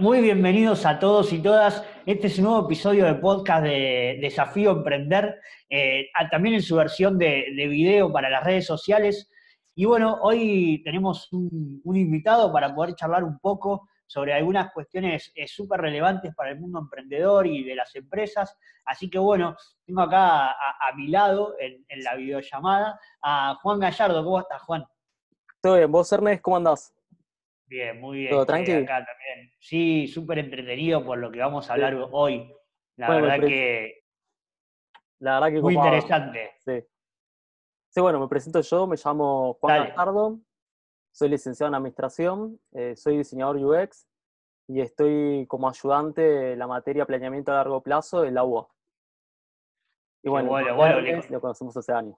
muy bienvenidos a todos y todas. Este es un nuevo episodio de podcast de Desafío Emprender, eh, también en su versión de, video para las redes sociales. Y bueno, hoy tenemos un, invitado para poder charlar un poco sobre algunas cuestiones eh, súper relevantes para el mundo emprendedor y de las empresas. Así que bueno, tengo acá a, mi lado en, la videollamada a Juan Gallardo. ¿Cómo estás, Juan? Todo bien. ¿Vos, Ernest, cómo andás? Bien, muy bien. ¿Todo tranquilo? Acá también. Sí, súper entretenido por lo que vamos a hablar hoy. La verdad que. La verdad que. Muy interesante. Sí. Sí, bueno, me presento yo, me llamo Juan Ricardo, soy licenciado en Administración, eh, soy diseñador UX y estoy como ayudante en la materia planeamiento a largo plazo en la UO. Y bueno, bueno, bueno lo conocemos hace años.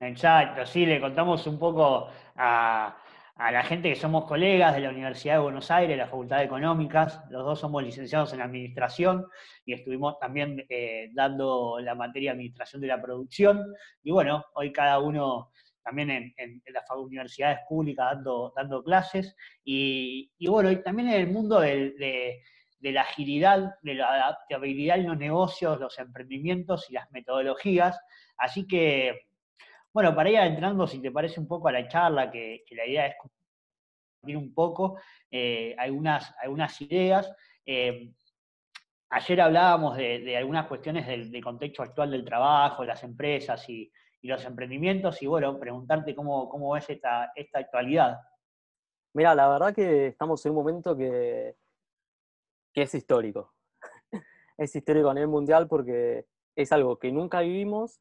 Exacto, sí, le contamos un poco a, a la gente que somos colegas de la Universidad de Buenos Aires, la Facultad de Económicas, los dos somos licenciados en Administración y estuvimos también eh, dando la materia Administración de la Producción. Y bueno, hoy cada uno también en, las universidades públicas dando, dando clases. Y, bueno, y también en el mundo de, la agilidad, de la adaptabilidad en los negocios, los emprendimientos y las metodologías. Así que bueno, para ir entrando, si te parece un poco a la charla, que, la idea es compartir un poco eh, algunas, ideas. Eh, ayer hablábamos de, algunas cuestiones del, contexto actual del trabajo, las empresas y, los emprendimientos, y bueno, preguntarte cómo, cómo ves esta, esta actualidad. Mira, la verdad que estamos en un momento que, que es histórico. es histórico a nivel mundial porque es algo que nunca vivimos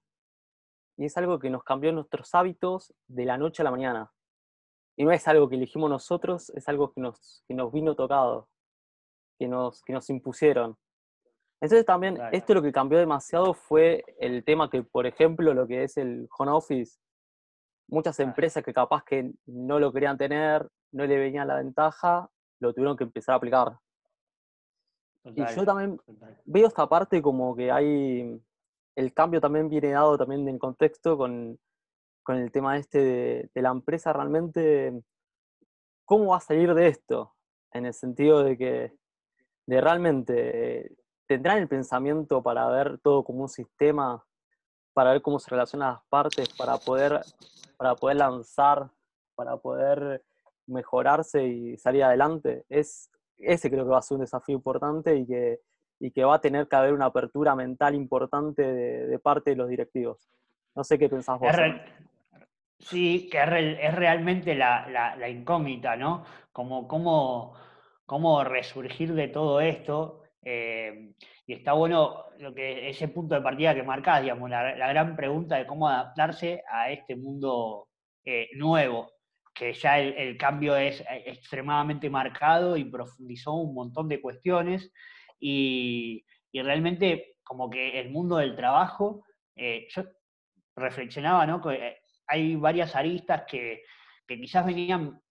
y es algo que nos cambió nuestros hábitos de la noche a la mañana. Y no es algo que elegimos nosotros, es algo que nos, que nos vino tocado, que nos, que nos impusieron. Entonces también esto lo que cambió demasiado fue el tema que, por ejemplo, lo que es el home office, muchas empresas que capaz que no lo querían tener, no le venían la ventaja, lo tuvieron que empezar a aplicar. y yo también veo esta parte como que hay, el cambio también viene dado también en contexto con, el tema este de, la empresa realmente, ¿cómo va a salir de esto? En el sentido de que de realmente tendrán el pensamiento para ver todo como un sistema, para ver cómo se relacionan las partes, para poder, para poder lanzar, para poder mejorarse y salir adelante. Es, ese creo que va a ser un desafío importante y que y que va a tener que haber una apertura mental importante de, parte de los directivos. No sé qué pensás vos. sí, que es, realmente la, incógnita, ¿no? Como cómo, cómo resurgir de todo esto. Eh, y está bueno lo que, ese punto de partida que marcás, digamos, la, gran pregunta de cómo adaptarse a este mundo eh, nuevo, que ya el, el, cambio es eh, extremadamente marcado y profundizó un montón de cuestiones y, realmente como que el mundo del trabajo, eh, yo reflexionaba, ¿no? Que eh, hay varias aristas que, quizás venían,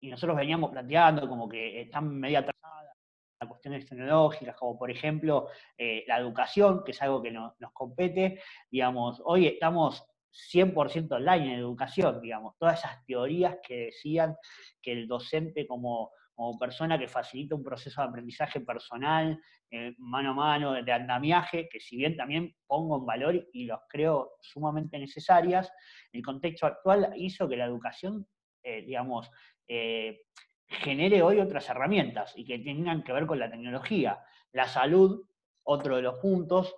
y nosotros veníamos planteando como que están medio atrasadas a cuestiones tecnológicas, como por ejemplo eh, la educación, que es algo que nos compete, digamos, hoy estamos 100% online en educación, digamos, todas esas teorías que decían que el docente como como persona que facilita un proceso de aprendizaje personal, eh, mano a mano, de andamiaje, que si bien también pongo en valor y los creo sumamente necesarias, el contexto actual hizo que la educación, eh, digamos, eh, genere hoy otras herramientas y que tengan que ver con la tecnología. La salud, otro de los puntos,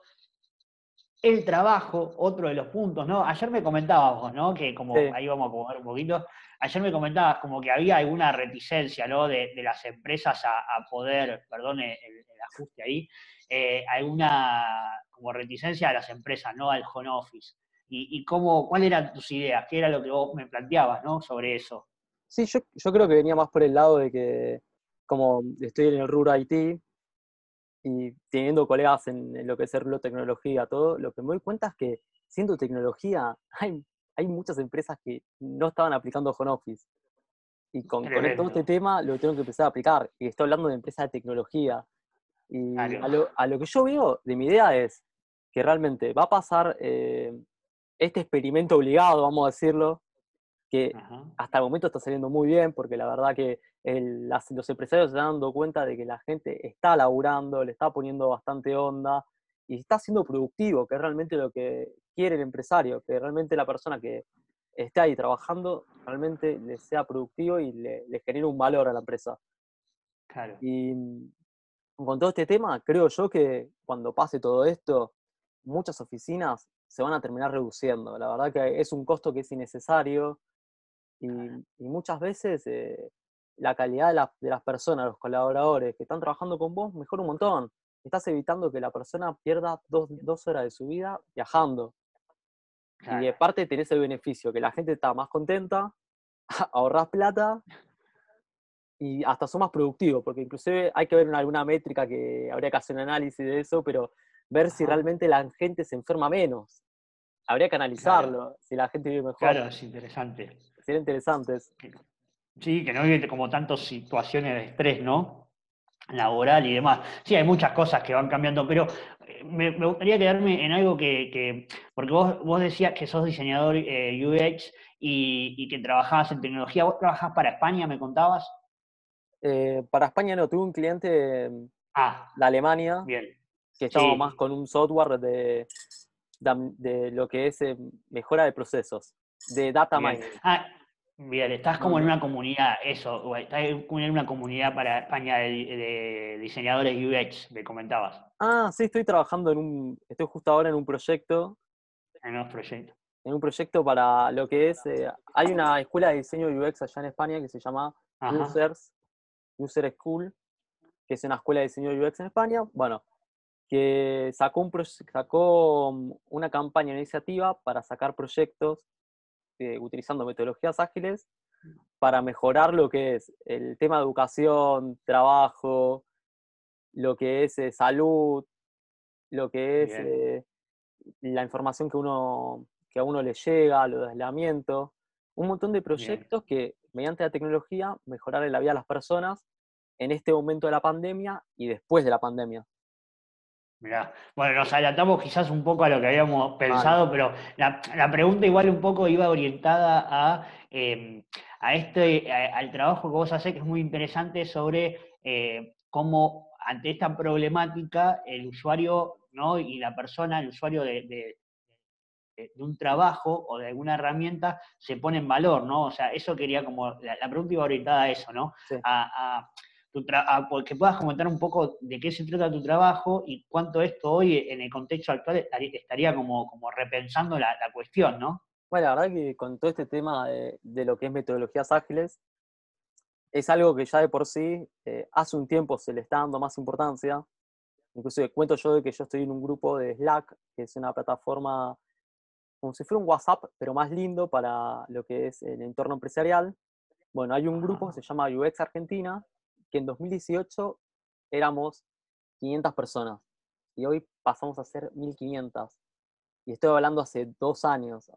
el trabajo, otro de los puntos, ¿no? Ayer me comentabas vos, ¿no? Que como ahí vamos a comer un poquito, ayer me comentabas como que había alguna reticencia, ¿no? De, las empresas a, poder, perdone el, ajuste ahí, eh, alguna como reticencia a las empresas, ¿no? Al home office. Y, cómo, cuáles eran tus ideas, qué era lo que vos me planteabas, ¿no? Sobre eso. Sí, yo, creo que venía más por el lado de que, como estoy en el RUR IT, y teniendo colegas en, lo que es la tecnología, todo, lo que me doy cuenta es que siendo tecnología, hay, hay muchas empresas que no estaban aplicando home office. Y con, todo este tema lo tengo que empezar a aplicar. Y estoy hablando de empresas de tecnología. Y a lo, a lo, que yo veo de mi idea es que realmente va a pasar eh, este experimento obligado, vamos a decirlo, que hasta el momento está saliendo muy bien, porque la verdad que los empresarios se están dando cuenta de que la gente está laburando, le está poniendo bastante onda y está siendo productivo, que es realmente lo que quiere el empresario, que realmente la persona que esté ahí trabajando realmente le sea productivo y le, genere un valor a la empresa. Claro. Y mm, con todo este tema, creo yo que cuando pase todo esto, muchas oficinas se van a terminar reduciendo. La verdad que es un costo que es innecesario y, muchas veces eh, la calidad de, las personas, los colaboradores que están trabajando con vos, mejora un montón. Estás evitando que la persona pierda dos, horas de su vida viajando. Y aparte tenés el beneficio, que la gente está más contenta, ahorras plata y hasta son más productivos, porque inclusive hay que ver alguna métrica que habría que hacer un análisis de eso, pero ver si realmente la gente se enferma menos. Habría que analizarlo, si la gente vive mejor. Claro, es interesante. Sería interesante. Sí, que no vive como tantas situaciones de estrés, ¿no? Laboral y demás. Sí, hay muchas cosas que van cambiando, pero eh, me, gustaría quedarme en algo que, porque vos, vos decías que sos diseñador eh, UX y, que trabajabas en tecnología. ¿Vos trabajás para España, me contabas? Eh, para España no, tuve un cliente ah, de Alemania bien. que estaba más con un software de, de, lo que es mejora de procesos, de data mining. Ah, Bien, estás como en una comunidad, eso, estás en una comunidad para España de, diseñadores UX, me comentabas. Ah, sí, estoy trabajando en un, estoy justo ahora en un proyecto. En un proyecto. En un proyecto para lo que es, eh, hay una escuela de diseño UX allá en España que se llama Users, User School, que es una escuela de diseño UX en España, bueno, que sacó, un sacó mm, una campaña, una iniciativa para sacar proyectos eh, utilizando metodologías ágiles para mejorar lo que es el tema de educación, trabajo, lo que es eh, salud, lo que es eh, la información que, uno, que a uno le llega, lo de aislamiento, un montón de proyectos que mediante la tecnología mejorar la vida de las personas en este momento de la pandemia y después de la pandemia. Mirá, bueno, nos adelantamos quizás un poco a lo que habíamos pensado, pero la, pregunta igual un poco iba orientada a, em, a este, al trabajo que vos hacés, que es muy interesante sobre eh, cómo ante esta problemática el usuario ¿no? y la persona, el usuario de, un trabajo o de alguna herramienta se pone en valor, ¿no? O sea, eso quería como, la, pregunta iba orientada a eso, ¿no? a que puedas comentar un poco de qué se trata tu trabajo y cuánto esto hoy en el contexto actual estaría como, como repensando la, cuestión, ¿no? Bueno, la verdad que con todo este tema de, lo que es metodologías ágiles, es algo que ya de por sí eh, hace un tiempo se le está dando más importancia. Inclusive cuento yo de que yo estoy en un grupo de Slack, que es una plataforma como si fuera un WhatsApp, pero más lindo para lo que es el entorno empresarial. Bueno, hay un grupo que se llama UX Argentina, que en 2018 éramos 500 personas y hoy pasamos a ser 1500. Y estoy hablando hace dos años.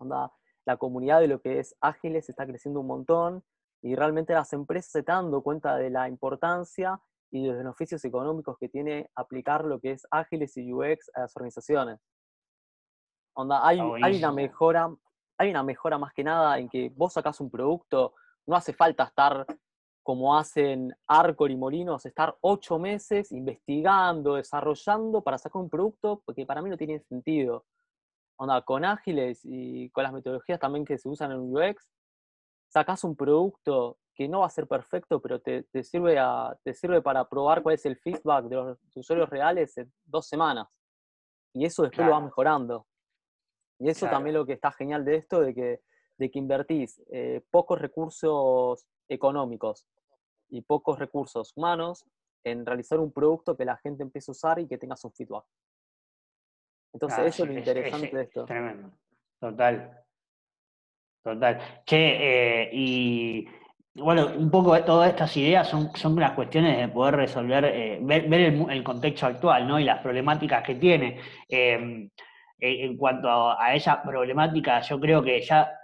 la comunidad de lo que es Ágiles está creciendo un montón y realmente las empresas se están dando cuenta de la importancia y de los beneficios económicos que tiene aplicar lo que es Ágiles y UX a las organizaciones. Onda, hay, hay, una mejora, hay una mejora más que nada en que vos sacás un producto, no hace falta estar como hacen Arcor y Molinos, estar ocho meses investigando, desarrollando para sacar un producto, porque para mí no tiene sentido. Onda, con ágiles y con las metodologías también que se usan en UX, sacas un producto que no va a ser perfecto, pero te, sirve, te sirve para probar cuál es el feedback de los usuarios reales en dos semanas. Y eso después lo va mejorando. Y eso también lo que está genial de esto, de que, de que invertís eh, pocos recursos económicos y pocos recursos humanos en realizar un producto que la gente empiece a usar y que tenga su feedback. Entonces, eso es lo interesante de esto. Tremendo. Total. Total. Che, eh, y bueno, un poco de todas estas ideas son, son las cuestiones de poder resolver, eh, ver, el, contexto actual, ¿no? Y las problemáticas que tiene. Em, en cuanto a, a esa problemática, yo creo que ya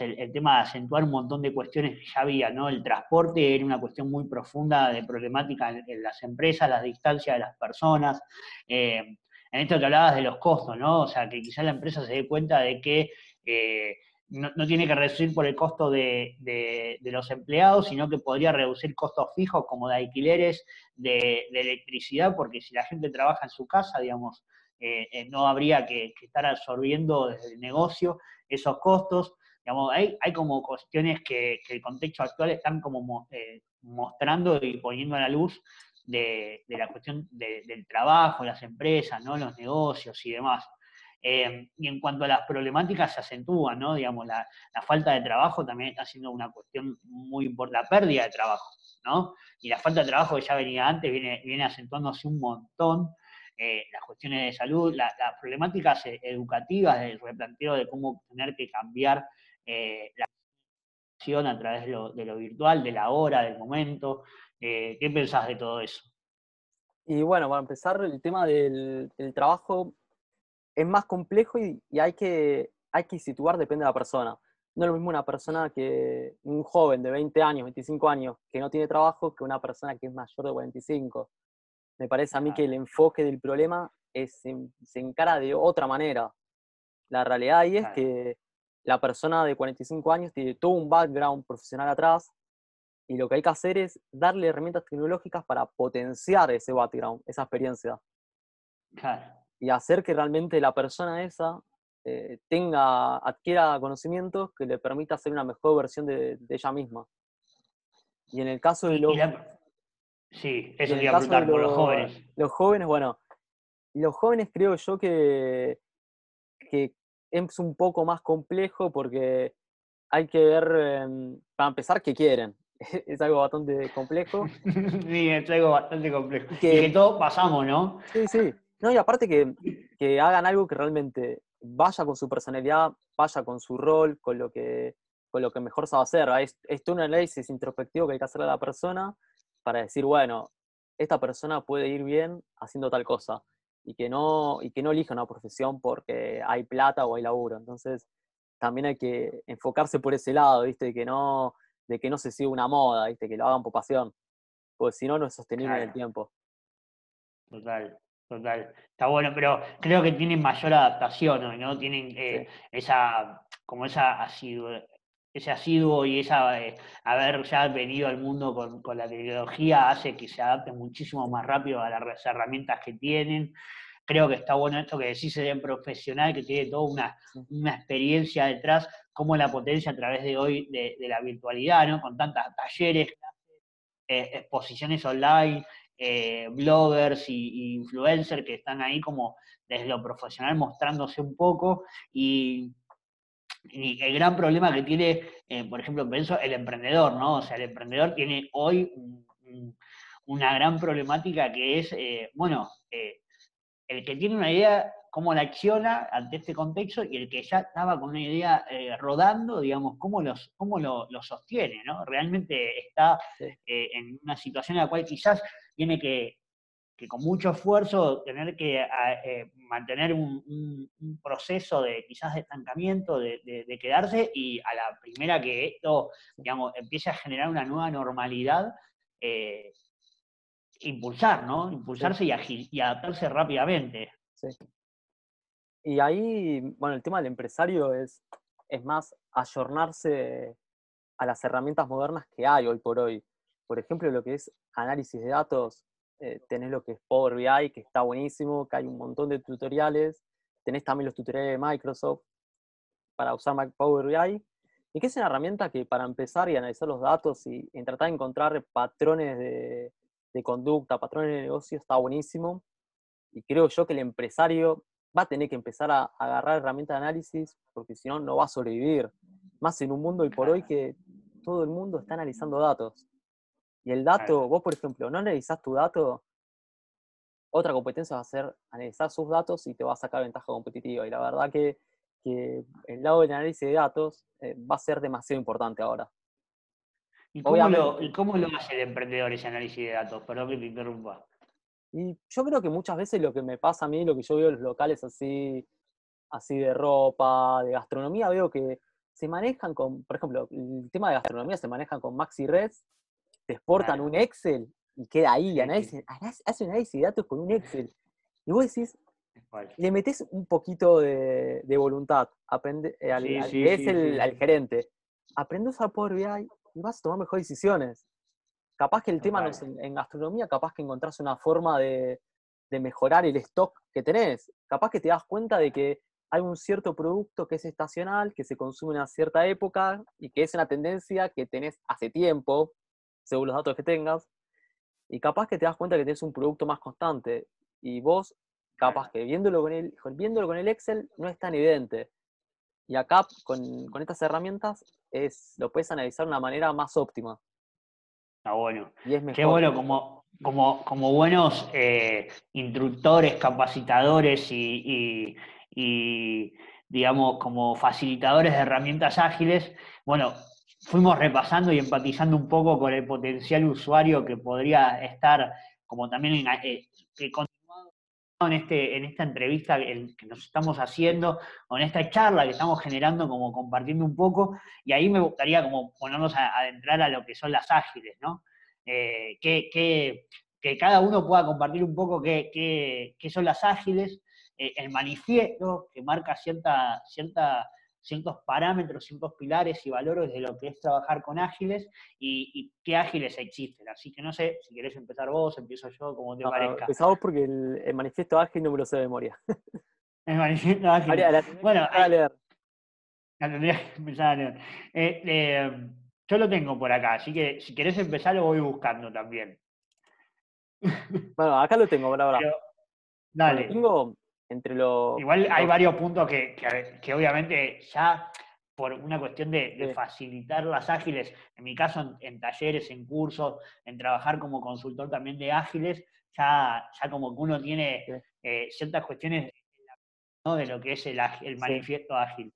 el, tema de acentuar un montón de cuestiones que ya había, ¿no? El transporte era una cuestión muy profunda de problemática en, las empresas, las distancias de las personas. Eh, en esto que hablabas de los costos, ¿no? O sea, que quizás la empresa se dé cuenta de que eh, no, tiene que reducir por el costo de, los empleados, sino que podría reducir costos fijos como de alquileres, de, electricidad, porque si la gente trabaja en su casa, digamos, eh, no habría que, estar absorbiendo desde el negocio esos costos. Digamos, hay, hay como cuestiones que, el contexto actual están como eh, mostrando y poniendo a la luz de, la cuestión del trabajo, las empresas, ¿no? los negocios y demás. Eh, y en cuanto a las problemáticas se acentúan, ¿no? Digamos, la, falta de trabajo también está siendo una cuestión muy importante, la pérdida de trabajo, ¿no? Y la falta de trabajo que ya venía antes viene, viene acentuándose un montón. Eh, las cuestiones de salud, las problemáticas eh, educativas, el replanteo de cómo tener que cambiar la acción a través de lo, de lo, virtual, de la hora, del momento. ¿Qué pensás de todo eso? Y bueno, para empezar, el tema del, del trabajo es más complejo y, hay, que, hay que situar, depende de la persona. No es lo mismo una persona que, un joven de 20 años, 25 años, que no tiene trabajo, que una persona que es mayor de 45. Me parece a mí que el enfoque del problema es, se encara de otra manera. La realidad ahí es que la persona de 45 años tiene todo un background profesional atrás y lo que hay que hacer es darle herramientas tecnológicas para potenciar ese background, esa experiencia. Claro y hacer que realmente la persona esa eh, tenga, adquiera conocimientos que le permita ser una mejor versión de, ella misma. Y en el caso de los... Sí, eso por los jóvenes. Los jóvenes, bueno, los jóvenes creo yo que, que es un poco más complejo porque hay que ver, em, para empezar, qué quieren. es algo bastante complejo. sí, es algo bastante complejo. y que todos pasamos, ¿no? Sí, sí. No, y aparte que, hagan algo que realmente vaya con su personalidad, vaya con su rol, con lo que, con lo que mejor sabe hacer. Es, es un análisis introspectivo que hay que hacerle a la persona para decir, bueno, esta persona puede ir bien haciendo tal cosa y que no, y que no elija una profesión porque hay plata o hay laburo. Entonces, también hay que enfocarse por ese lado, ¿viste? De que no, de que no se siga una moda, ¿viste? Que lo hagan por pasión, porque si no, no es sostenible en el tiempo. Total. Total, está bueno, pero creo que tienen mayor adaptación, ¿no? Tienen eh, esa, como esa asiduo, ese asiduo y esa eh, haber ya venido al mundo con, la tecnología hace que se adapten muchísimo más rápido a las herramientas que tienen. Creo que está bueno esto que decís de profesional, que tiene toda una, una experiencia detrás, como la potencia a través de hoy de, la virtualidad, ¿no? Con tantas talleres, eh, exposiciones online, eh, bloggers y, influencers que están ahí como desde lo profesional mostrándose un poco y, el gran problema que tiene, eh, por ejemplo, pienso el emprendedor, ¿no? O sea, el emprendedor tiene hoy una gran problemática que es, eh, bueno, el que tiene una idea, cómo la acciona ante este contexto y el que ya estaba con una idea rodando, digamos, cómo, los, cómo lo, sostiene, ¿no? Realmente está en una situación en la cual quizás tiene que, con mucho esfuerzo tener que eh, mantener un, proceso de quizás de estancamiento, de, quedarse, y a la primera que esto, digamos, empiece a generar una nueva normalidad, eh, impulsar, ¿no? Impulsarse y, adaptarse rápidamente. Sí. Y ahí, bueno, el tema del empresario es, es más ayornarse a las herramientas modernas que hay hoy por hoy por ejemplo, lo que es análisis de datos, eh, tenés lo que es Power BI, que está buenísimo, que hay un montón de tutoriales, tenés también los tutoriales de Microsoft para usar Power BI, y que es una herramienta que para empezar y analizar los datos y, tratar de encontrar patrones de, conducta, patrones de negocio, está buenísimo. Y creo yo que el empresario va a tener que empezar a, agarrar herramientas de análisis, porque si no, no va a sobrevivir. Más en un mundo hoy por hoy que todo el mundo está analizando datos. Y el dato, vos por ejemplo, no analizás tu dato, otra competencia va a ser analizar sus datos y te va a sacar ventaja competitiva. Y la verdad que, el lado del análisis de datos eh, va a ser demasiado importante ahora. ¿Y cómo, lo, cómo lo hace el emprendedor ese análisis de datos? Perdón que te interrumpa. Y yo creo que muchas veces lo que me pasa a mí, lo que yo veo en los locales así, así de ropa, de gastronomía, veo que se manejan con, por ejemplo, el tema de gastronomía se manejan con Maxi Reds te exportan un Excel y queda ahí, hace un análisis de datos con un Excel. Y vos decís, le metes un poquito de, voluntad aprende, eh, al, que es el, gerente. Aprendes a Power BI y vas a tomar mejores decisiones. Capaz que el tema no es en, gastronomía, capaz que encontrás una forma de, de mejorar el stock que tenés. Capaz que te das cuenta de que hay un cierto producto que es estacional, que se consume en una cierta época y que es una tendencia que tenés hace tiempo, según los datos que tengas, y capaz que te das cuenta que tienes un producto más constante y vos, capaz que viéndolo con el, viéndolo con el Excel no es tan evidente. Y acá, con, con estas herramientas, es, lo puedes analizar de una manera más óptima. Está bueno. Y es mejor. Qué bueno, como, como, como buenos eh, instructores, capacitadores y y, digamos, como facilitadores de herramientas ágiles, bueno, fuimos repasando y empatizando un poco con el potencial usuario que podría estar, como también en, eh, en, este, en esta entrevista que nos estamos haciendo, o en esta charla que estamos generando, como compartiendo un poco, y ahí me gustaría como ponernos a, adentrar a lo que son las ágiles, ¿no? Eh, que, que, cada uno pueda compartir un poco qué, qué son las ágiles, eh, el manifiesto que marca cierta, cierta, ciertos parámetros, ciertos pilares y valores de lo que es trabajar con ágiles y, qué ágiles existen. Así que no sé, si querés empezar vos, empiezo yo, como te parezca. Empezamos porque el, manifiesto ágil no me lo sé de memoria. el manifiesto ágil. bueno, a leer. La tendría que empezar a leer. Eh, eh, yo lo tengo por acá, así que si querés empezar lo voy buscando también. Bueno, acá lo tengo, por dale. tengo entre los... Igual hay varios puntos que, que, obviamente ya por una cuestión de, facilitar las ágiles, en mi caso en, talleres, en cursos, en trabajar como consultor también de ágiles, ya, ya como que uno tiene eh, ciertas cuestiones de lo que es el, el manifiesto ágil.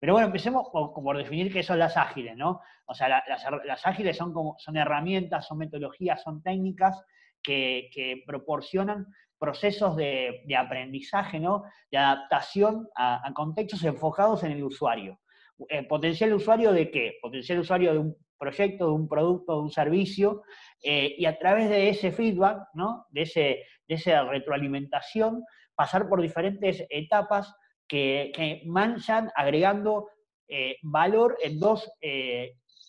Pero bueno, empecemos por, definir qué son las ágiles, ¿no? O sea, las, las, ágiles son, como, son herramientas, son metodologías, son técnicas que, que proporcionan procesos de, aprendizaje, ¿no? de adaptación a, contextos enfocados en el usuario. Eh, ¿Potencial usuario de qué? Potencial usuario de un proyecto, de un producto, de un servicio, eh, y a través de ese feedback, ¿no? de, ese, de esa retroalimentación, pasar por diferentes etapas que, que manchan agregando eh, valor en dos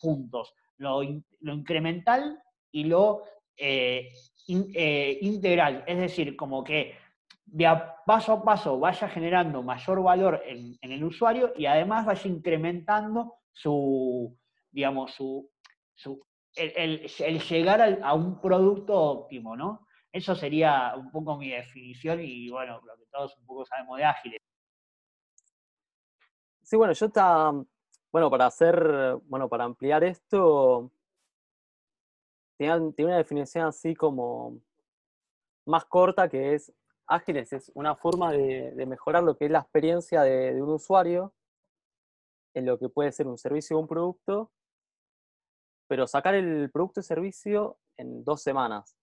puntos, lo, lo, incremental y lo eh, integral, es decir, como que de paso a paso vaya generando mayor valor en, el usuario y además vaya incrementando su, digamos, su, el, llegar a un producto óptimo, ¿no? Eso sería un poco mi definición y bueno, lo que todos un poco sabemos de ágiles. Sí, bueno, yo está, bueno, para hacer, bueno, para ampliar esto, tiene, una definición así como más corta que es ágiles, es una forma de, mejorar lo que es la experiencia de, un usuario en lo que puede ser un servicio o un producto, pero sacar el producto o servicio en dos semanas.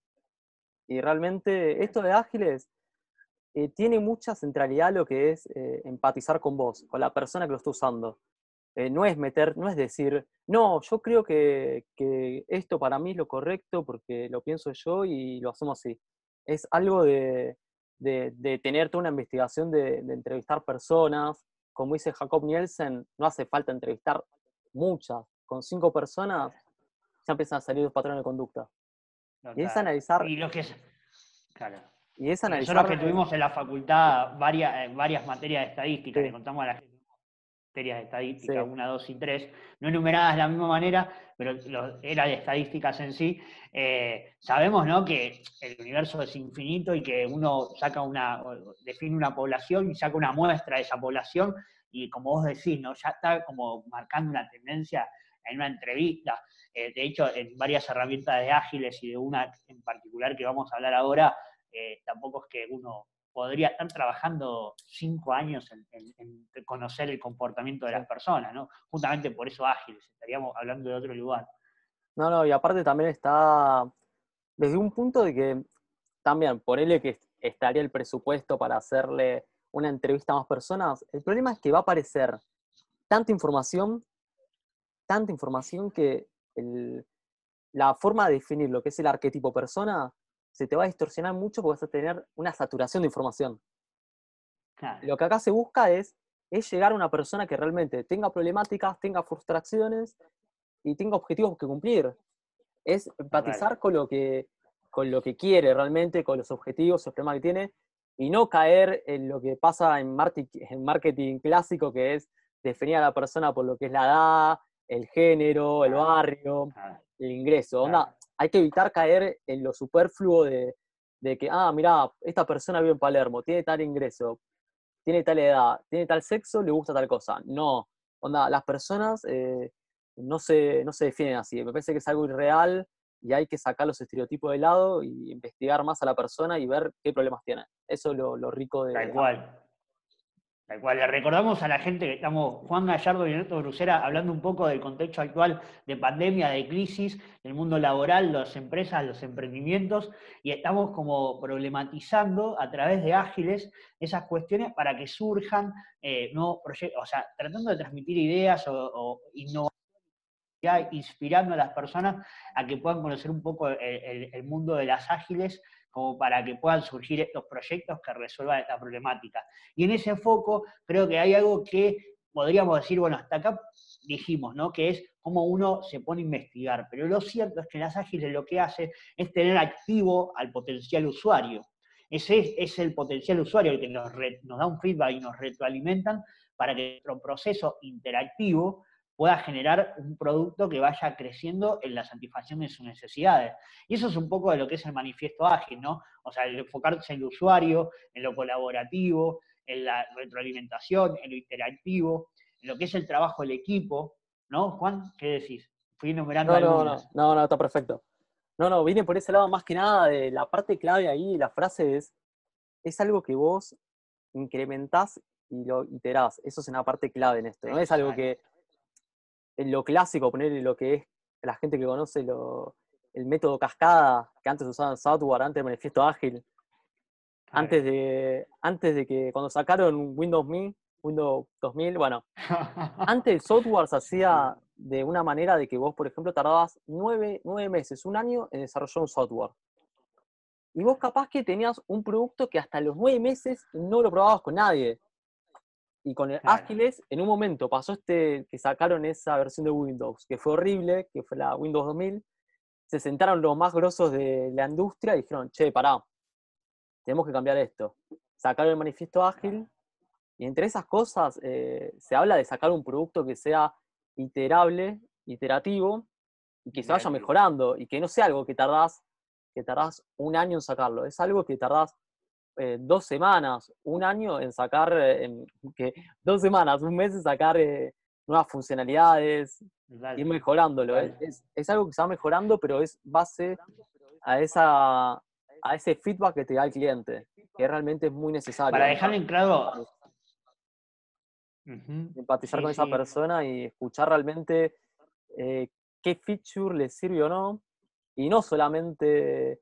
Y realmente esto de ágiles eh, tiene mucha centralidad lo que es eh, empatizar con vos, con la persona que lo está usando. Eh, no es meter, no es decir, no, yo creo que, esto para mí es lo correcto porque lo pienso yo y lo hacemos así. Es algo de, de, tener toda una investigación, de, entrevistar personas. Como dice Jacob Nielsen, no hace falta entrevistar muchas. Con cinco personas ya empiezan a salir los patrones de conducta. y es analizar. Y lo que es. Claro. Y es analizar. Nosotros que tuvimos en la facultad varias, varias materias de estadística, le contamos a la gente materias de estadística, 1, 2 y 3, no enumeradas de la misma manera, pero era de estadísticas en sí. Eh, sabemos ¿no? que el universo es infinito y que uno saca una, define una población y saca una muestra de esa población, y como vos decís, ¿no? ya está como marcando una tendencia en una entrevista. Eh, de hecho, en varias herramientas de ágiles y de una en particular que vamos a hablar ahora, eh, tampoco es que uno podría estar trabajando cinco años en, conocer el comportamiento de las personas, ¿no? Justamente por eso ágiles, estaríamos hablando de otro lugar. No, no, y aparte también está desde un punto de que también ponele que estaría el presupuesto para hacerle una entrevista a más personas, el problema es que va a aparecer tanta información, tanta información que la forma de definir lo que es el arquetipo persona se te va a distorsionar mucho porque vas a tener una saturación de información. Lo que acá se busca es, es llegar a una persona que realmente tenga problemáticas, tenga frustraciones y tenga objetivos que cumplir. Es empatizar con lo, que, con lo que quiere realmente, con los objetivos, los problemas que tiene, y no caer en lo que pasa en marketing, clásico, que es definir a la persona por lo que es la edad, el género, el barrio, el ingreso. Hay que evitar caer en lo superfluo de, de que, ah, mira, esta persona vive en Palermo, tiene tal ingreso, tiene tal edad, tiene tal sexo, le gusta tal cosa. No, onda, las personas eh, no, se, no se definen así. Me parece que es algo irreal y hay que sacar los estereotipos de lado y investigar más a la persona y ver qué problemas tiene. Eso es lo, rico de... Tal cual. Tal cual. Le recordamos a la gente que estamos, Juan Gallardo y Ernesto Brucera, hablando un poco del contexto actual de pandemia, de crisis, del mundo laboral, las empresas, los emprendimientos, y estamos como problematizando a través de ágiles esas cuestiones para que surjan eh, nuevos proyectos, o sea, tratando de transmitir ideas o, o inspirando a las personas a que puedan conocer un poco el mundo de las ágiles como para que puedan surgir estos proyectos que resuelvan esta problemática. Y en ese foco creo que hay algo que podríamos decir, bueno, hasta acá dijimos, ¿no? Que es cómo uno se pone a investigar. Pero lo cierto es que las ágiles lo que hace es tener activo al potencial usuario. Ese es, el potencial usuario el que nos, nos da un feedback y nos retroalimentan para que nuestro proceso interactivo pueda generar un producto que vaya creciendo en la satisfacción de sus necesidades. Y eso es un poco de lo que es el manifiesto ágil, ¿no? O sea, el enfocarse en el usuario, en lo colaborativo, en la retroalimentación, en lo interactivo, en lo que es el trabajo del equipo, ¿no? Juan, ¿qué decís? Fui enumerando no, no, no, no, no, está perfecto. No, no, vine por ese lado más que nada de la parte clave ahí, la frase es, es algo que vos incrementás y lo iterás. Eso es una parte clave en esto. No es algo que lo clásico, poner lo que es la gente que conoce el método cascada, que antes usaban software, antes del manifiesto ágil, antes de, antes de que cuando sacaron Windows Me, Windows 2000, bueno, antes el software se hacía de una manera de que vos, por ejemplo, tardabas nueve, nueve meses, un año en desarrollar un software. Y vos capaz que tenías un producto que hasta los nueve meses no lo probabas con nadie. Y con el Ágiles, en un momento pasó este que sacaron esa versión de Windows, que fue horrible, que fue la Windows 2000. Se sentaron los más grosos de la industria y dijeron, che, pará, tenemos que cambiar esto. Sacaron el manifiesto ágil y entre esas cosas eh, se habla de sacar un producto que sea iterable, iterativo, y que se vaya mejorando, y que no sea algo que tardás, que tardás un año en sacarlo, es algo que tardás eh, dos semanas, un año en sacar, eh, que, dos semanas, un mes en sacar eh, nuevas funcionalidades, ir mejorándolo. Es, es, algo que se va mejorando, pero es base a, esa, a ese feedback que te da el cliente, que realmente es muy necesario. Para dejar en claro... Empatizar con esa persona y escuchar realmente qué feature le sirve o no, y no solamente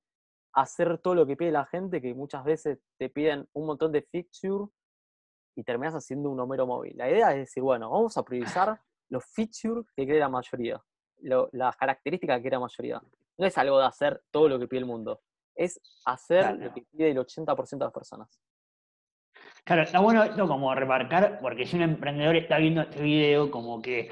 hacer todo lo que pide la gente, que muchas veces te piden un montón de features y terminas haciendo un Homero móvil. La idea es decir, bueno, vamos a priorizar los features que quiere la mayoría, las características que quiere la mayoría. No es algo de hacer todo lo que pide el mundo, es hacer lo que pide el 80% de las personas. Claro, está bueno esto como remarcar, porque si un emprendedor está viendo este video, como que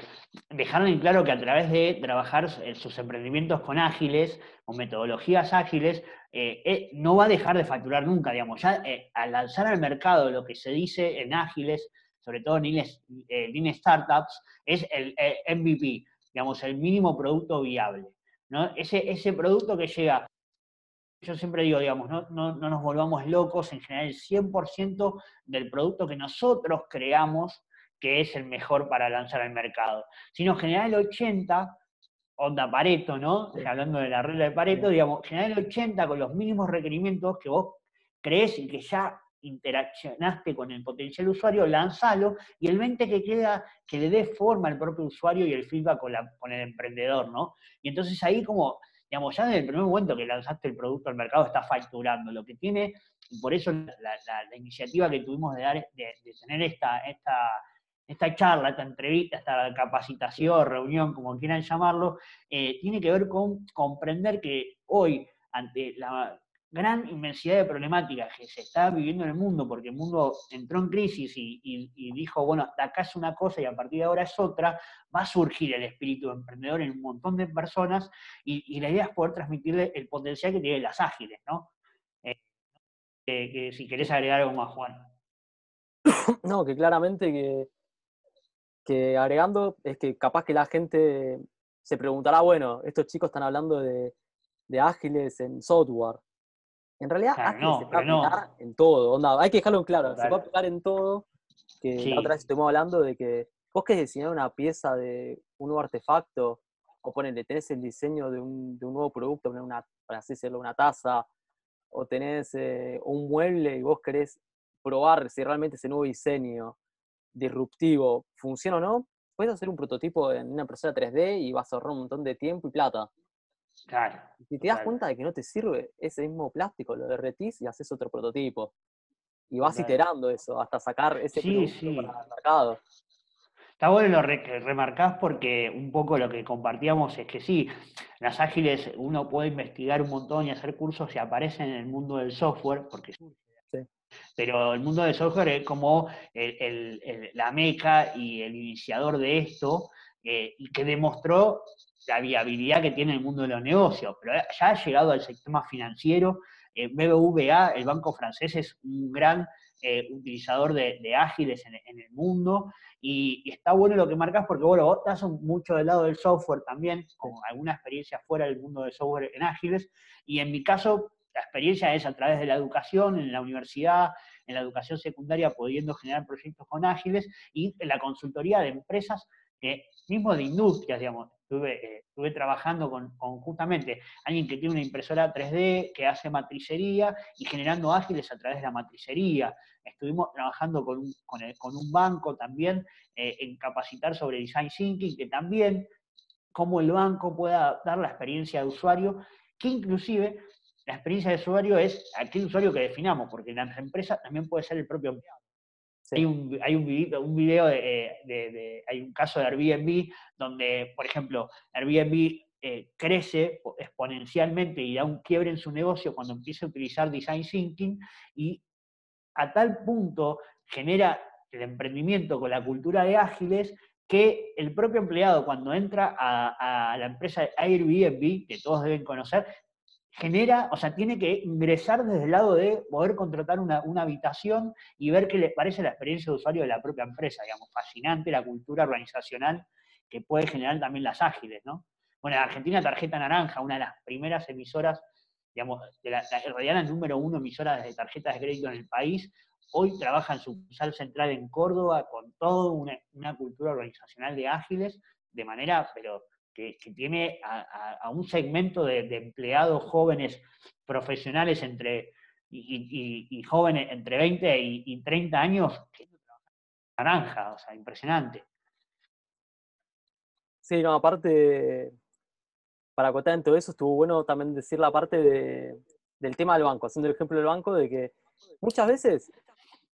dejarle en claro que a través de trabajar sus emprendimientos con ágiles, con metodologías ágiles, eh, eh, no va a dejar de facturar nunca, digamos. Ya eh, al lanzar al mercado lo que se dice en ágiles, sobre todo en Lean, Startups, es el, MVP, digamos, el mínimo producto viable. ¿no? Ese, ese producto que llega yo siempre digo, digamos, no, no, nos volvamos locos en generar el 100% del producto que nosotros creamos que es el mejor para lanzar al mercado, sino generar el 80%, onda Pareto, ¿no? Hablando de la regla de Pareto, digamos, generar el 80% con los mínimos requerimientos que vos crees y que ya interaccionaste con el potencial usuario, lanzalo, y el 20 que queda, que le dé forma al propio usuario y el feedback con, la, con el emprendedor, ¿no? Y entonces ahí como digamos, ya desde el primer momento que lanzaste el producto al mercado está facturando. Lo que tiene, y por eso la, iniciativa que tuvimos de, dar, de, tener esta, esta, esta charla, esta entrevista, esta capacitación, reunión, como quieran llamarlo, eh, tiene que ver con comprender que hoy, ante la gran inmensidad de problemáticas que se está viviendo en el mundo, porque el mundo entró en crisis y, dijo, bueno, acá es una cosa y a partir de ahora es otra, va a surgir el espíritu emprendedor en un montón de personas y, la idea es poder transmitirle el potencial que tienen las ágiles, ¿no? Eh, si querés agregar algo más, Juan. No, que claramente que, que agregando es que capaz que la gente se preguntará, bueno, estos chicos están hablando de ágiles en software. En realidad, se puede aplicar en todo. hay que dejarlo en claro. Se puede aplicar en todo. Que la otra vez estuvimos hablando de que vos querés diseñar una pieza de un nuevo artefacto, o ponele, tenés el diseño de un, nuevo producto, una, para así decirlo, una taza, o tenés eh, un mueble y vos querés probar si realmente ese nuevo diseño disruptivo funciona o no, puedes hacer un prototipo en una impresora 3D y vas a ahorrar un montón de tiempo y plata. Claro. Si te das cuenta de que no te sirve ese mismo plástico, lo derretís y haces otro prototipo. Y vas iterando eso hasta sacar ese producto para el mercado. Está bueno lo que remarcás porque un poco lo que compartíamos es que sí, las ágiles uno puede investigar un montón y hacer cursos y aparecen en el mundo del software, porque pero el mundo del software es como la meca y el iniciador de esto, eh, y que demostró la viabilidad que tiene el mundo de los negocios, pero ya ha llegado al sistema financiero. Eh, BBVA, el banco francés, es un gran eh, utilizador de, ágiles en, el mundo. Y, está bueno lo que marcas porque bueno, vos estás mucho del lado del software también, con alguna experiencia fuera del mundo del software en ágiles. Y en mi caso la experiencia es a través de la educación, en la universidad, en la educación secundaria, pudiendo generar proyectos con ágiles y en la consultoría de empresas, eh, mismo de industrias, digamos. Eh, estuve, trabajando con, justamente alguien que tiene una impresora 3D, que hace matricería y generando ágiles a través de la matricería. Estuvimos trabajando con un, con un banco también eh, en capacitar sobre design thinking, que también cómo el banco pueda dar la experiencia de usuario, que inclusive la experiencia de usuario es aquel usuario que definamos, porque en las empresas también puede ser el propio empleado. Hay, un, hay un, video, de, hay un caso de Airbnb donde, por ejemplo, Airbnb eh, crece exponencialmente y da un quiebre en su negocio cuando empieza a utilizar design thinking y a tal punto genera el emprendimiento con la cultura de ágiles que el propio empleado cuando entra a, a la empresa Airbnb, que todos deben conocer, genera, o sea, tiene que ingresar desde el lado de poder contratar una, habitación y ver qué le parece la experiencia de usuario de la propia empresa, digamos, fascinante la cultura organizacional que puede generar también las ágiles, ¿no? Bueno, en Argentina Tarjeta Naranja, una de las primeras emisoras, digamos, de la, en realidad la número uno emisora de tarjetas de crédito en el país, hoy trabaja en su sucursal central en Córdoba con toda una, una cultura organizacional de ágiles, de manera, pero que, tiene a, un segmento de, empleados jóvenes profesionales entre y, jóvenes entre 20 y, 30 años que naranja, o sea, impresionante. Sí, no, aparte, para acotar en todo eso, estuvo bueno también decir la parte del tema del banco, haciendo el ejemplo del banco, de que muchas veces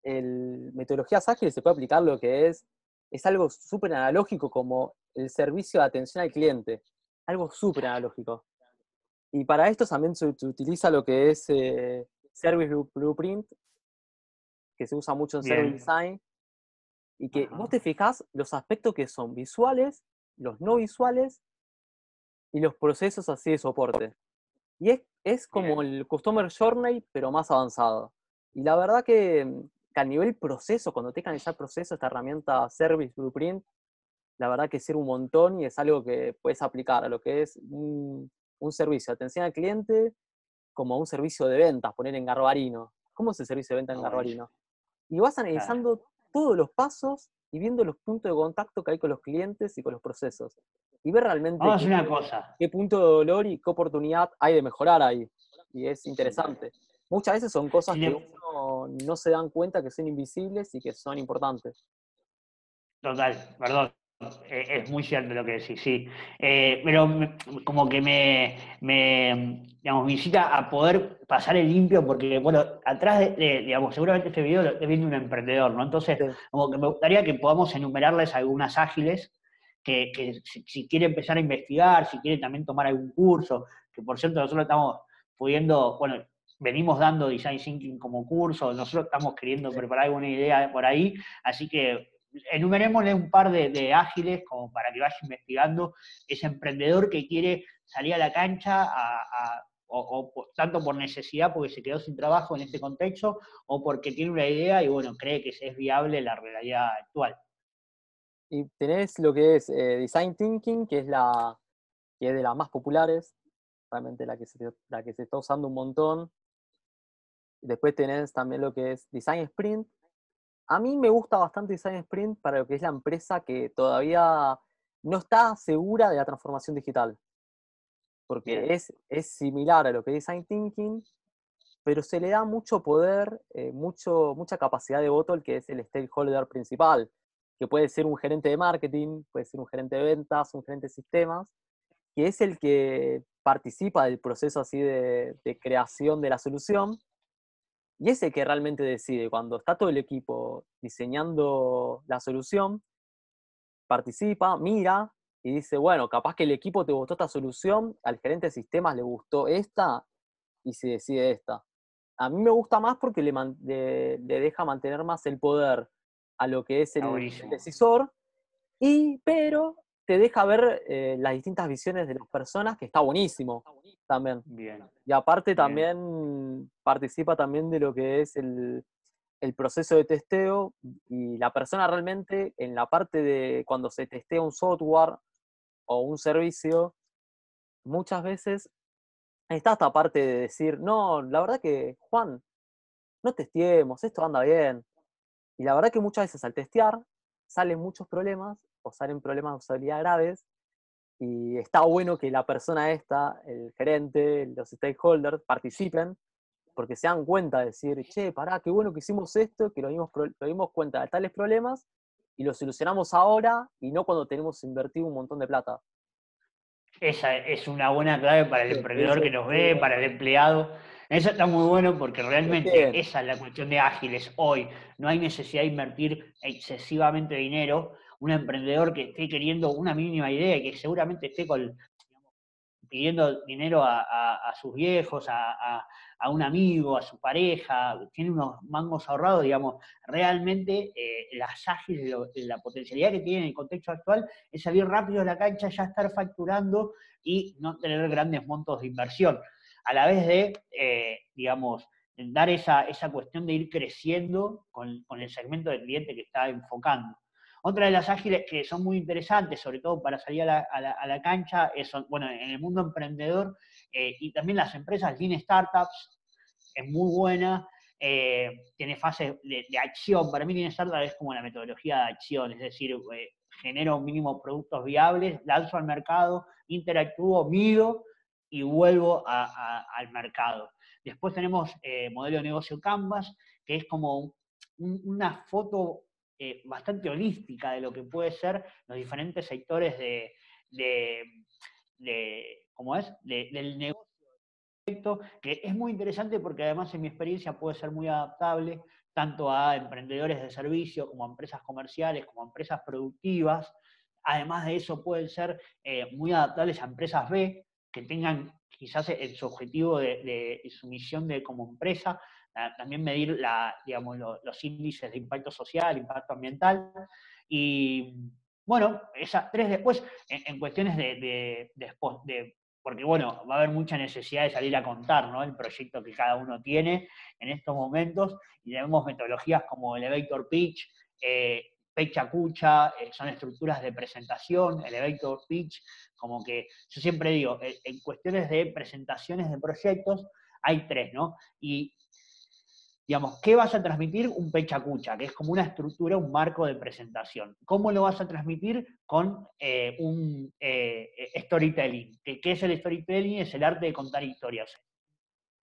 el metodologías ágiles se puede aplicar lo que es, es algo súper analógico como el servicio de atención al cliente. Algo súper analógico. Y para esto también se, utiliza lo que es eh, Service Blueprint, que se usa mucho en Service Design, y que vos te fijas los aspectos que son visuales, los no visuales y los procesos así de soporte. Y es, es como el Customer Journey, pero más avanzado. Y la verdad que, que a nivel proceso, cuando te canalizar proceso, esta herramienta Service Blueprint la verdad que sirve un montón y es algo que puedes aplicar a lo que es un, servicio de atención al cliente como un servicio de ventas, poner en Garbarino. ¿Cómo es el servicio de venta en Garbarino? Y vas analizando todos los pasos y viendo los puntos de contacto que hay con los clientes y con los procesos. Y ver realmente qué, una cosa. qué punto de dolor y qué oportunidad hay de mejorar ahí. Y es interesante. Muchas veces son cosas que uno no se dan cuenta que son invisibles y que son importantes. Total, perdón, es muy cierto lo que decís, sí. Eh, pero como que me, me, digamos, incita a poder pasar el limpio, porque, bueno, atrás de, digamos, seguramente este video lo viendo un emprendedor, ¿no? Entonces, como que me gustaría que podamos enumerarles algunas ágiles que, si, quiere empezar a investigar, si quiere también tomar algún curso, que por cierto nosotros estamos pudiendo, bueno, venimos dando design thinking como curso, nosotros estamos queriendo preparar alguna idea por ahí, así que enumerémosle un par de, ágiles como para que vaya investigando ese emprendedor que quiere salir a la cancha o, tanto por necesidad porque se quedó sin trabajo en este contexto o porque tiene una idea y bueno, cree que es viable la realidad actual. Y tenés lo que es eh, Design Thinking, que es, la, que es de las más populares, realmente la que, se, la que se está usando un montón. Después tenés también lo que es Design Sprint, a mí me gusta bastante Design Sprint para lo que es la empresa que todavía no está segura de la transformación digital. Porque es, es, similar a lo que es Design Thinking, pero se le da mucho poder, eh, mucho, mucha capacidad de voto al que es el stakeholder principal, que puede ser un gerente de marketing, puede ser un gerente de ventas, un gerente de sistemas, que es el que participa del proceso así de, de creación de la solución, y ese que realmente decide, cuando está todo el equipo diseñando la solución, participa, mira y dice, bueno, capaz que el equipo te gustó esta solución, al gerente de sistemas le gustó esta y se decide esta. A mí me gusta más porque le, deja mantener más el poder a lo que es el, decisor, y, pero te deja ver eh, las distintas visiones de las personas, que está buenísimo también. Bien. Y aparte también participa también de lo que es el, proceso de testeo y la persona realmente en la parte de cuando se testea un software o un servicio, muchas veces está esta parte de decir, no, la verdad que, Juan, no testeemos, esto anda bien. Y la verdad que muchas veces al testear salen muchos problemas o salen problemas de usabilidad graves y está bueno que la persona esta, el gerente, los stakeholders, participen, porque se dan cuenta de decir, che, pará, qué bueno que hicimos esto, que nos dimos, dimos cuenta de tales problemas y lo solucionamos ahora y no cuando tenemos invertido un montón de plata. Esa es una buena clave para el emprendedor que nos ve, para el empleado. Eso está muy bueno porque realmente esa es la cuestión de ágiles hoy. No hay necesidad de invertir excesivamente dinero un emprendedor que esté queriendo una mínima idea y que seguramente esté pidiendo dinero a, sus viejos, a, un amigo, a su pareja, tiene unos mangos ahorrados, digamos, realmente eh, las ágiles, la potencialidad que tiene en el contexto actual es salir rápido a la cancha, ya estar facturando y no tener grandes montos de inversión. A la vez de, eh, digamos, dar esa, cuestión de ir creciendo con, con el segmento de cliente que está enfocando. Otra de las ágiles que son muy interesantes, sobre todo para salir a la, cancha, es, bueno, en el mundo emprendedor eh, y también las empresas Lean Startups, es muy buena, eh, tiene fases de, acción. Para mí Lean Startup es como la metodología de acción, es decir, eh, genero mínimo productos viables, lanzo al mercado, interactúo, mido y vuelvo al mercado. Después tenemos modelo de negocio Canvas, que es como una foto eh, bastante holística de lo que puede ser los diferentes sectores de, ¿cómo es? del negocio que es muy interesante porque además en mi experiencia puede ser muy adaptable tanto a emprendedores de servicio como a empresas comerciales, como a empresas productivas. Además de eso pueden ser eh, muy adaptables a empresas B que tengan quizás en su objetivo de, de, su misión de como empresa también medir la, digamos, los índices de impacto social, impacto ambiental. Y bueno, esas tres después, en, cuestiones de, de, porque bueno, va a haber mucha necesidad de salir a contar ¿no? el proyecto que cada uno tiene en estos momentos, y tenemos metodologías como Elevator Pitch, eh, Pecha Cucha, eh, son estructuras de presentación, Elevator Pitch, como que yo siempre digo, en cuestiones de presentaciones de proyectos, hay tres, ¿no? Y digamos, ¿qué vas a transmitir? Un pechacucha, que es como una estructura, un marco de presentación. ¿Cómo lo vas a transmitir? Con eh, un eh, storytelling. ¿Qué, es el storytelling? Es el arte de contar historias.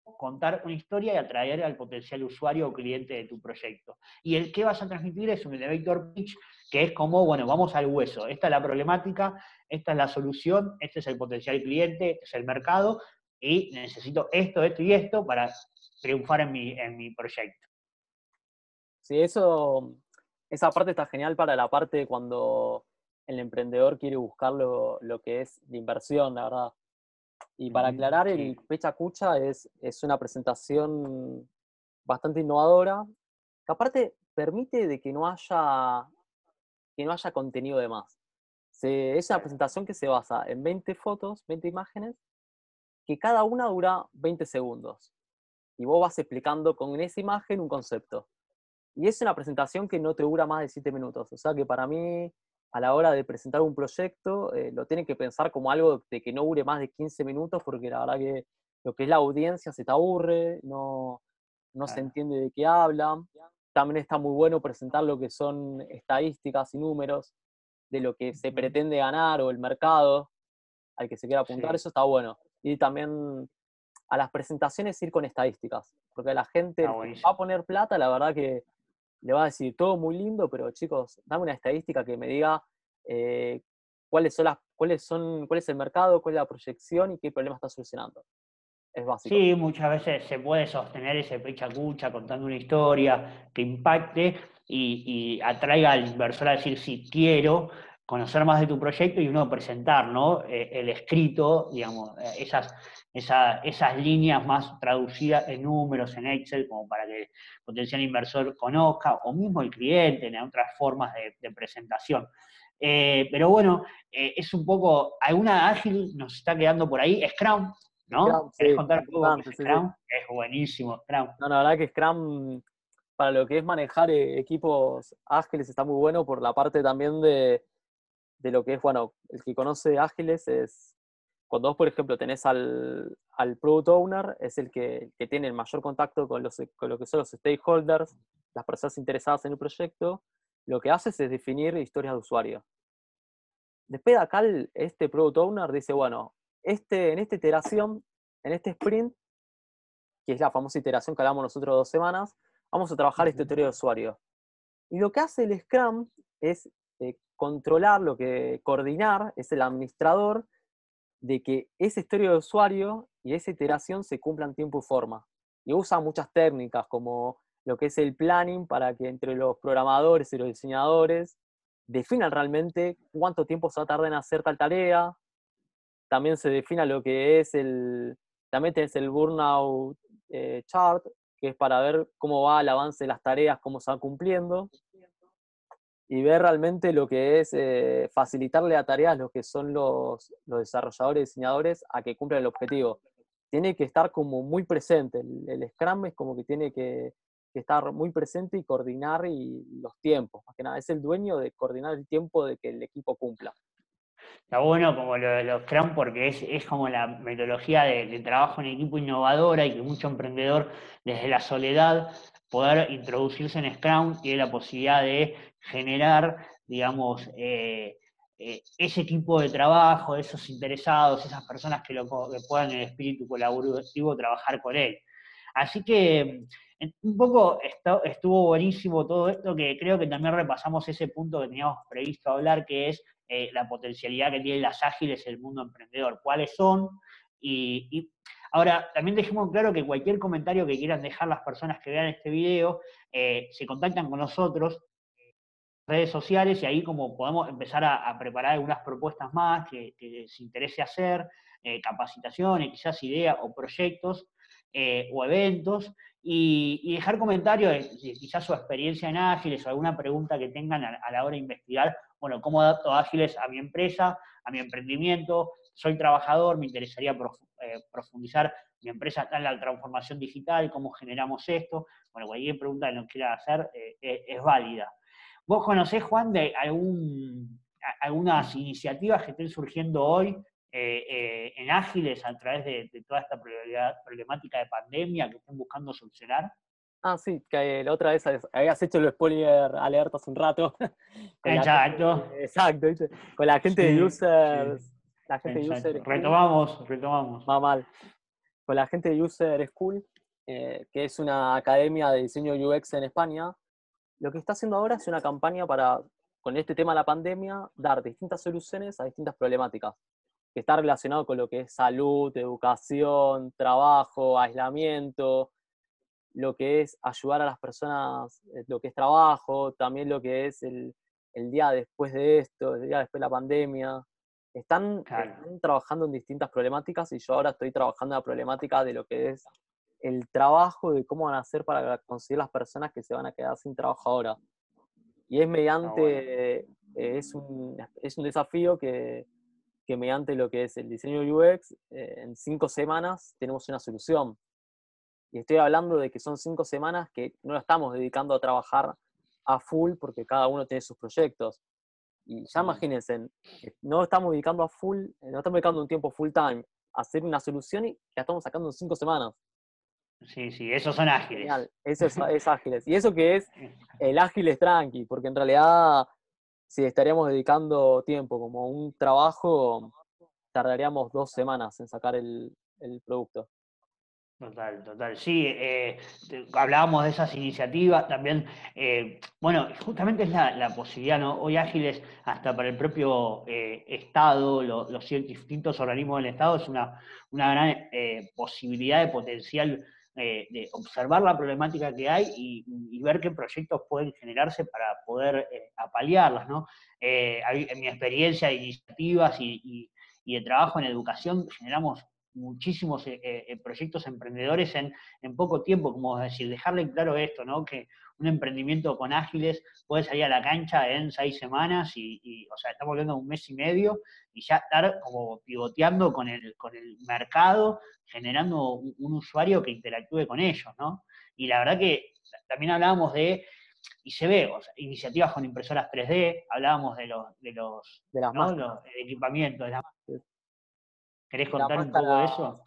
Contar una historia y atraer al potencial usuario o cliente de tu proyecto. Y el que vas a transmitir es un elevator pitch, que es como, bueno, vamos al hueso. Esta es la problemática, esta es la solución, este es el potencial cliente, este es el mercado, y necesito esto, esto y esto para triunfar en mi, en mi proyecto. Sí, eso, esa parte está genial para la parte cuando el emprendedor quiere buscar lo, que es la inversión, la verdad. Y para aclarar, el Pecha Cucha es, es una presentación bastante innovadora, que aparte permite de que no haya, que no haya contenido de más. es una presentación que se basa en 20 fotos, 20 imágenes, que cada una dura 20 segundos. Y vos vas explicando con esa imagen un concepto. Y es una presentación que no te dura más de 7 minutos. O sea que para mí a la hora de presentar un proyecto, eh, lo tienen que pensar como algo de que no dure más de 15 minutos, porque la verdad que lo que es la audiencia se te aburre, no, no se entiende de qué hablan. También está muy bueno presentar lo que son estadísticas y números de lo que se pretende ganar o el mercado al que se quiera apuntar, eso está bueno. Y también a las presentaciones ir con estadísticas, porque la gente va a poner plata, la verdad que le va a decir todo muy lindo, pero chicos, dame una estadística que me diga eh, cuáles son las, cuáles son, cuál es el mercado, cuál es la proyección y qué problema está solucionando. Es básico. Sí, muchas veces se puede sostener ese pecha cucha contando una historia que impacte y, y atraiga al inversor a decir si quiero conocer más de tu proyecto y uno presentar ¿no? Eh, el escrito, digamos, eh, esas, esas líneas más traducidas en números, en Excel, como para que el potencial inversor conozca, o mismo el cliente, en otras formas de, presentación. Eh, pero bueno, es un poco, alguna ágil nos está quedando por ahí, Scrum, ¿no? ¿Querés contar un poco Scrum? Es buenísimo, Scrum. No, la verdad que Scrum, para lo que es manejar equipos ágiles, está muy bueno por la parte también de de lo que es, bueno, el que conoce ágiles es, cuando vos, por ejemplo, tenés al, al Product Owner, es el que, que tiene el mayor contacto con, los, con lo que son los stakeholders, las personas interesadas en el proyecto, lo que haces es definir historias de usuario. Después de acá, este Product Owner dice, bueno, este, en esta iteración, en este sprint, que es la famosa iteración que hablamos nosotros dos semanas, vamos a trabajar esta historia de usuario. Y lo que hace el Scrum es eh, controlar, lo que coordinar es el administrador de que esa historia de usuario y esa iteración se cumplan tiempo y forma. Y usa muchas técnicas como lo que es el planning para que entre los programadores y los diseñadores definan realmente cuánto tiempo se va a tardar en hacer tal tarea. También se defina lo que es el, también tenés el burnout eh, chart, que es para ver cómo va el avance de las tareas, cómo se va cumpliendo y ver realmente lo que es eh, facilitarle a tareas los que son los, los, desarrolladores diseñadores a que cumplan el objetivo. Tiene que estar como muy presente, el, Scrum es como que tiene que, estar muy presente y coordinar y los tiempos, más que nada, es el dueño de coordinar el tiempo de que el equipo cumpla. Está bueno como los Scrum porque es, es, como la metodología de, de, trabajo en equipo innovadora y que mucho emprendedor desde la soledad poder introducirse en Scrum tiene la posibilidad de generar, digamos, eh, eh, ese tipo de trabajo, esos interesados, esas personas que, lo, puedan en el espíritu colaborativo trabajar con él. Así que un poco estuvo buenísimo todo esto, que creo que también repasamos ese punto que teníamos previsto hablar, que es eh, la potencialidad que tienen las ágiles en el mundo emprendedor, cuáles son, y, ahora también dejemos claro que cualquier comentario que quieran dejar las personas que vean este video, se contactan con nosotros, redes sociales y ahí como podemos empezar a, preparar algunas propuestas más que, les interese hacer, eh, capacitaciones, quizás ideas o proyectos eh, o eventos, y, dejar comentarios quizás su experiencia en Ágiles o alguna pregunta que tengan a, la hora de investigar, bueno, cómo adapto Ágiles a mi empresa, a mi emprendimiento, soy trabajador, me interesaría eh, profundizar, mi empresa está en la transformación digital, cómo generamos esto, bueno, cualquier pregunta que nos quiera hacer es válida. ¿Vos conocés, Juan, de algún, algunas iniciativas que estén surgiendo hoy eh, eh, en Ágiles a través de, toda esta problemática de pandemia que estén buscando solucionar? Ah, sí, que la otra vez habías hecho el spoiler alerta hace un rato. exacto. exacto, con la gente de users. La gente de user retomamos, retomamos. Va mal. Con la gente de User School, eh, que es una academia de diseño UX en España, lo que está haciendo ahora es una campaña para, con este tema de la pandemia, dar distintas soluciones a distintas problemáticas, que está relacionado con lo que es salud, educación, trabajo, aislamiento, lo que es ayudar a las personas, eh, lo que es trabajo, también lo que es el, día después de esto, el día después de la pandemia, están, trabajando en distintas problemáticas y yo ahora estoy trabajando en la problemática de lo que es el trabajo, de cómo van a hacer para conseguir las personas que se van a quedar sin trabajo ahora. Y es mediante, eh, es, un, es un desafío que, que mediante lo que es el diseño UX, eh, en cinco semanas tenemos una solución. Y estoy hablando de que son cinco semanas que no lo estamos dedicando a trabajar a full porque cada uno tiene sus proyectos. Y ya imagínense, no estamos dedicando a full, no estamos dedicando un tiempo full time a hacer una solución y la estamos sacando en cinco semanas. Sí, sí, esos son ágiles. Eso es, es, ágiles. Y eso que es el ágil es tranqui, porque en realidad si estaríamos dedicando tiempo como un trabajo, tardaríamos dos semanas en sacar el, el producto. Total, total. Sí, eh, hablábamos de esas iniciativas también. Eh, bueno, justamente es la, posibilidad, ¿no? Hoy Ágiles, hasta para el propio eh, Estado, los distintos organismos del Estado, es una, una gran posibilidad de potencial de observar la problemática que hay y, ver qué proyectos pueden generarse para poder apalearlas, ¿no? en mi experiencia de iniciativas y, y de trabajo en educación, generamos muchísimos eh, eh, proyectos emprendedores en, poco tiempo, como decir, dejarle claro esto, ¿no? Que un emprendimiento con ágiles puede salir a la cancha en seis semanas y, o sea, estamos hablando de un mes y medio y ya estar como pivoteando con el, con el mercado, generando un, usuario que interactúe con ellos, ¿no? Y la verdad que también hablábamos de y se ve, o sea, iniciativas con impresoras 3D, hablábamos de los, de los, de los equipamientos, de las ¿Querés contar un poco de eso?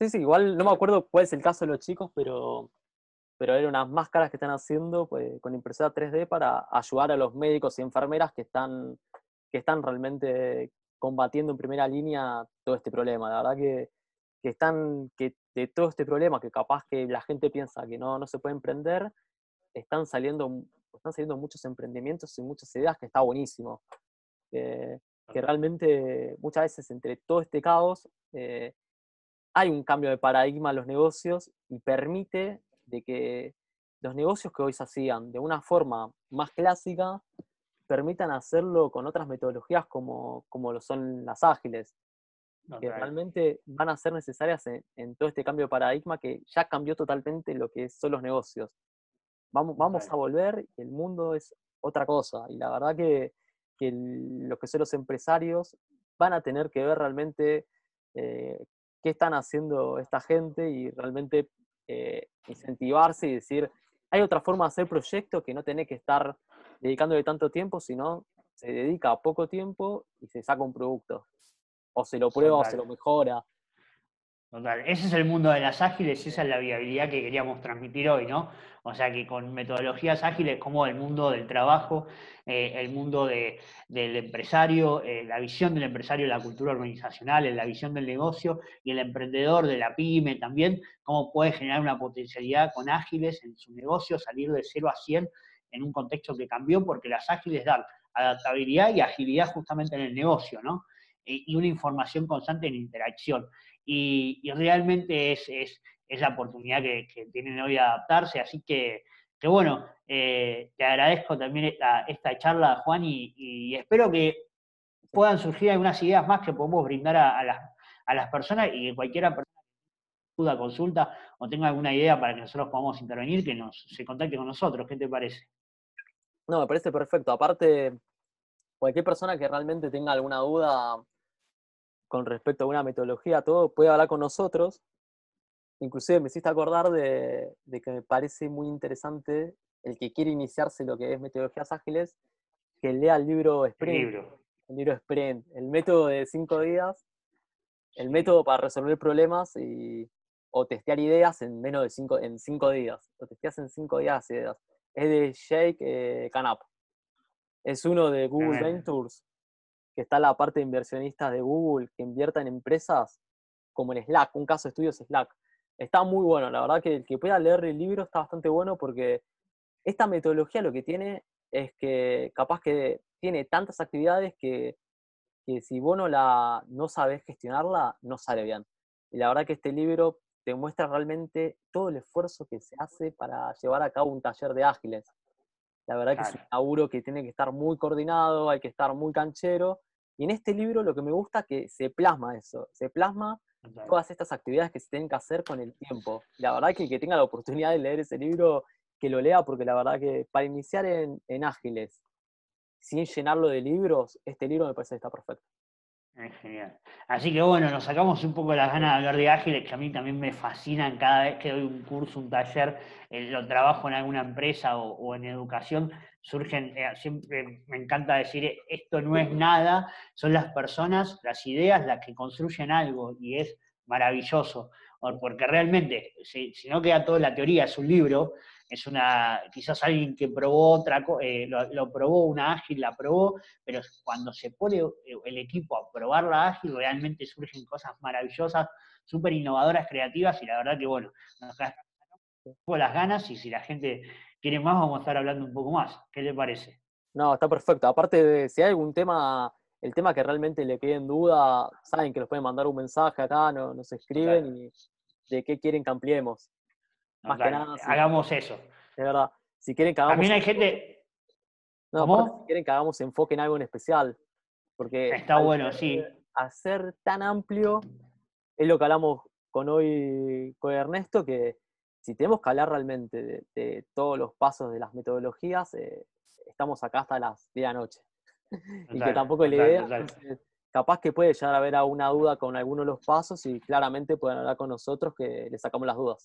Sí, sí, igual no me acuerdo cuál es el caso de los chicos, pero, pero eran unas máscaras que están haciendo pues, con impresora 3D para ayudar a los médicos y enfermeras que están, que están realmente combatiendo en primera línea todo este problema. La verdad que, que están, que de todo este problema, que capaz que la gente piensa que no, no se puede emprender, están saliendo, están saliendo muchos emprendimientos y muchas ideas que está buenísimo. Eh, que realmente muchas veces entre todo este caos eh, hay un cambio de paradigma en los negocios y permite de que los negocios que hoy se hacían de una forma más clásica permitan hacerlo con otras metodologías como, como lo son las ágiles, que realmente van a ser necesarias en, todo este cambio de paradigma que ya cambió totalmente lo que son los negocios. Vamos, vamos a volver y el mundo es otra cosa. Y la verdad que que lo que son los empresarios van a tener que ver realmente eh, qué están haciendo esta gente y realmente eh, incentivarse y decir, hay otra forma de hacer proyectos que no tenés que estar dedicándole tanto tiempo, sino se dedica poco tiempo y se saca un producto. O se lo prueba o se lo mejora. Total. Ese es el mundo de las ágiles esa es la viabilidad que queríamos transmitir hoy, ¿no? O sea que con metodologías ágiles como el mundo del trabajo, eh, el mundo del empresario, eh, la visión del empresario, la cultura organizacional, la visión del negocio y el emprendedor de la pyme también, cómo puede generar una potencialidad con ágiles en su negocio, salir de 0 a 100 en un contexto que cambió, porque las ágiles dan adaptabilidad y agilidad justamente en el negocio, ¿no? y una información constante en interacción y, realmente es, es, la oportunidad que, tienen hoy de adaptarse, así que, que bueno, eh, te agradezco también esta, esta charla, Juan, y, espero que puedan surgir algunas ideas más que podemos brindar a, las, a las personas y que cualquiera persona duda, consulta o tenga alguna idea para que nosotros podamos intervenir, que nos, se contacte con nosotros. ¿Qué te parece? No, me parece perfecto. Aparte, cualquier persona que realmente tenga alguna duda con respecto a una metodología, todo, puede hablar con nosotros. Inclusive me hiciste acordar de, que me parece muy interesante el que quiere iniciarse lo que es metodologías ágiles, que lea el libro Sprint. El libro, el libro Sprint, el método de cinco días, el método para resolver problemas y, o testear ideas en menos de cinco, en cinco días. Lo testeas en cinco días ideas. Es de Jake eh, Canap. Es uno de Google Ventures que está la parte de inversionistas de Google que invierta en empresas como en Slack, un caso de estudios Slack. Está muy bueno, la verdad que el que pueda leer el libro está bastante bueno porque esta metodología lo que tiene es que capaz que tiene tantas actividades que, que si vos no, la, no sabes gestionarla, no sale bien. Y la verdad que este libro te muestra realmente todo el esfuerzo que se hace para llevar a cabo un taller de ágiles. La verdad que es un laburo que tiene que estar muy coordinado, hay que estar muy canchero Y en este libro lo que me gusta es que se plasma eso, se plasma todas estas actividades que se tienen que hacer con el tiempo. La verdad que el que tenga la oportunidad de leer ese libro, que lo lea, porque la verdad que para iniciar en, en ágiles, sin llenarlo de libros, este libro me parece que está perfecto. Es genial. Así que bueno, nos sacamos un poco las ganas de hablar de ágiles, que a mí también me fascinan cada vez que doy un curso, un taller, eh, lo trabajo en alguna empresa o, en educación, surgen, eh, siempre me encanta decir, esto no es nada, son las personas, las ideas las que construyen algo y es maravilloso, porque realmente, si, si no queda toda la teoría, es un libro, es una, quizás alguien que probó otra eh, lo, probó una ágil, la probó, pero cuando se pone eh, el equipo a probar la ágil, realmente surgen cosas maravillosas, súper innovadoras, creativas, y la verdad que bueno, nos poco las ganas, y si la gente quiere más, vamos a estar hablando un poco más. ¿Qué le parece? No, está perfecto. Aparte de si hay algún tema, el tema que realmente le quede en duda, saben que nos pueden mandar un mensaje acá, nos escriben y de qué quieren que ampliemos. Más que nada. Hagamos eso. De verdad. Si quieren que hagamos. También hay gente. No, si quieren que hagamos enfoque en algo en especial. Porque. Está bueno, sí. Hacer tan amplio es lo que hablamos con hoy con Ernesto, que si tenemos que hablar realmente de, todos los pasos de las metodologías, eh, estamos acá hasta las 10 de la noche. y que tampoco es la idea. capaz que puede llegar a haber alguna duda con alguno de los pasos y claramente pueden hablar con nosotros que le sacamos las dudas.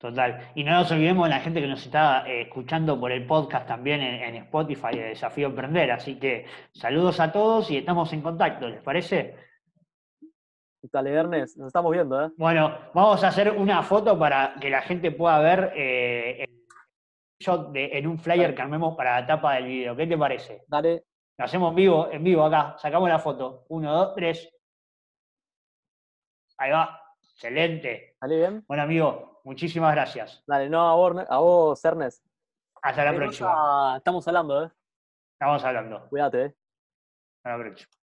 Total. Y no nos olvidemos de la gente que nos está eh, escuchando por el podcast también en, Spotify de Desafío Emprender. Así que saludos a todos y estamos en contacto, ¿les parece? Dale, Ernest, nos estamos viendo, ¿eh? Bueno, vamos a hacer una foto para que la gente pueda ver eh, el shot de, en un flyer que armemos para la tapa del video. ¿Qué te parece? Dale. Lo hacemos en vivo, en vivo acá. Sacamos la foto. Uno, dos, tres. Ahí va. Excelente. ¿Sale bien? Bueno, amigo, muchísimas gracias. Dale, no, a vos, a vos Ernest. Hasta la próxima. Estamos hablando, ¿eh? Estamos hablando. Cuídate, ¿eh? Hasta la próxima.